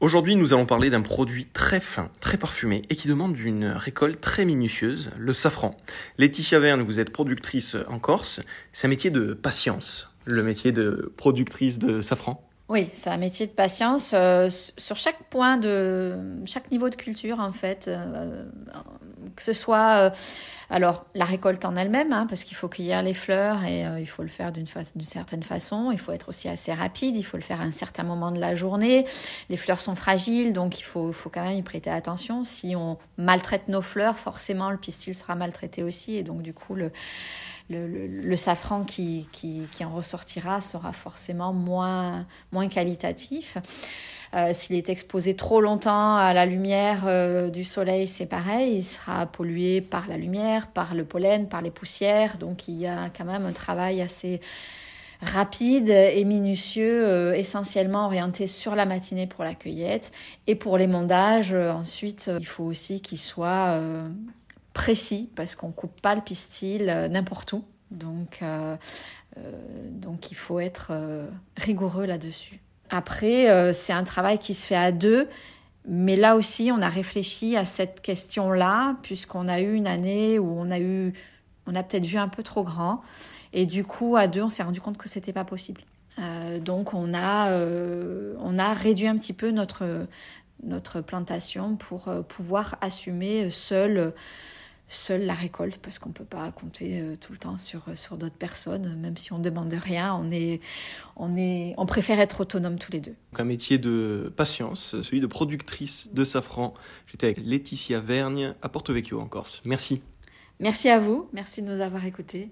Aujourd'hui, nous allons parler d'un produit très fin, très parfumé et qui demande une récolte très minutieuse, le safran. Laetitia Verne, vous êtes productrice en Corse. C'est un métier de patience, le métier de productrice de safran? Oui, c'est un métier de patience euh, sur chaque point de chaque niveau de culture en fait, euh, que ce soit euh, alors la récolte en elle-même, hein, parce qu'il faut cueillir les fleurs et il faut le faire d'une certaine façon. Il faut être aussi assez rapide. Il faut le faire à un certain moment de la journée. Les fleurs sont fragiles, donc il faut, faut quand même y prêter attention. Si on maltraite nos fleurs, forcément le pistil sera maltraité aussi, et donc du coup le le, safran qui, qui, en ressortira sera forcément moins, moins qualitatif. Euh, s'il est exposé trop longtemps à la lumière euh, du soleil, c'est pareil, il sera pollué par la lumière, par le pollen, par les poussières. Donc il y a quand même un travail assez rapide et minutieux, euh, essentiellement orienté sur la matinée pour la cueillette. Et pour les mondages, ensuite, il faut aussi qu'il soit précis parce qu'on coupe pas le pistil n'importe où. Donc, donc il faut être rigoureux là-dessus. Après, c'est un travail qui se fait à deux. Mais là aussi, on a réfléchi à cette question-là, puisqu'on a eu une année où on a eu, on a peut-être vu un peu trop grand, et du coup, à deux, on s'est rendu compte que c'était pas possible. donc, on a, on a réduit un petit peu notre notre plantation pour pouvoir assumer seul seule la récolte parce qu'on ne peut pas compter euh, tout le temps sur, euh, sur d'autres personnes. Même si on ne demande rien, on, est, on, est, on préfère être autonome tous les deux. Un métier de patience, celui de productrice de safran. J'étais avec Laetitia Vergne à Porto Vecchio en Corse. Merci. Merci à vous, merci de nous avoir écoutés.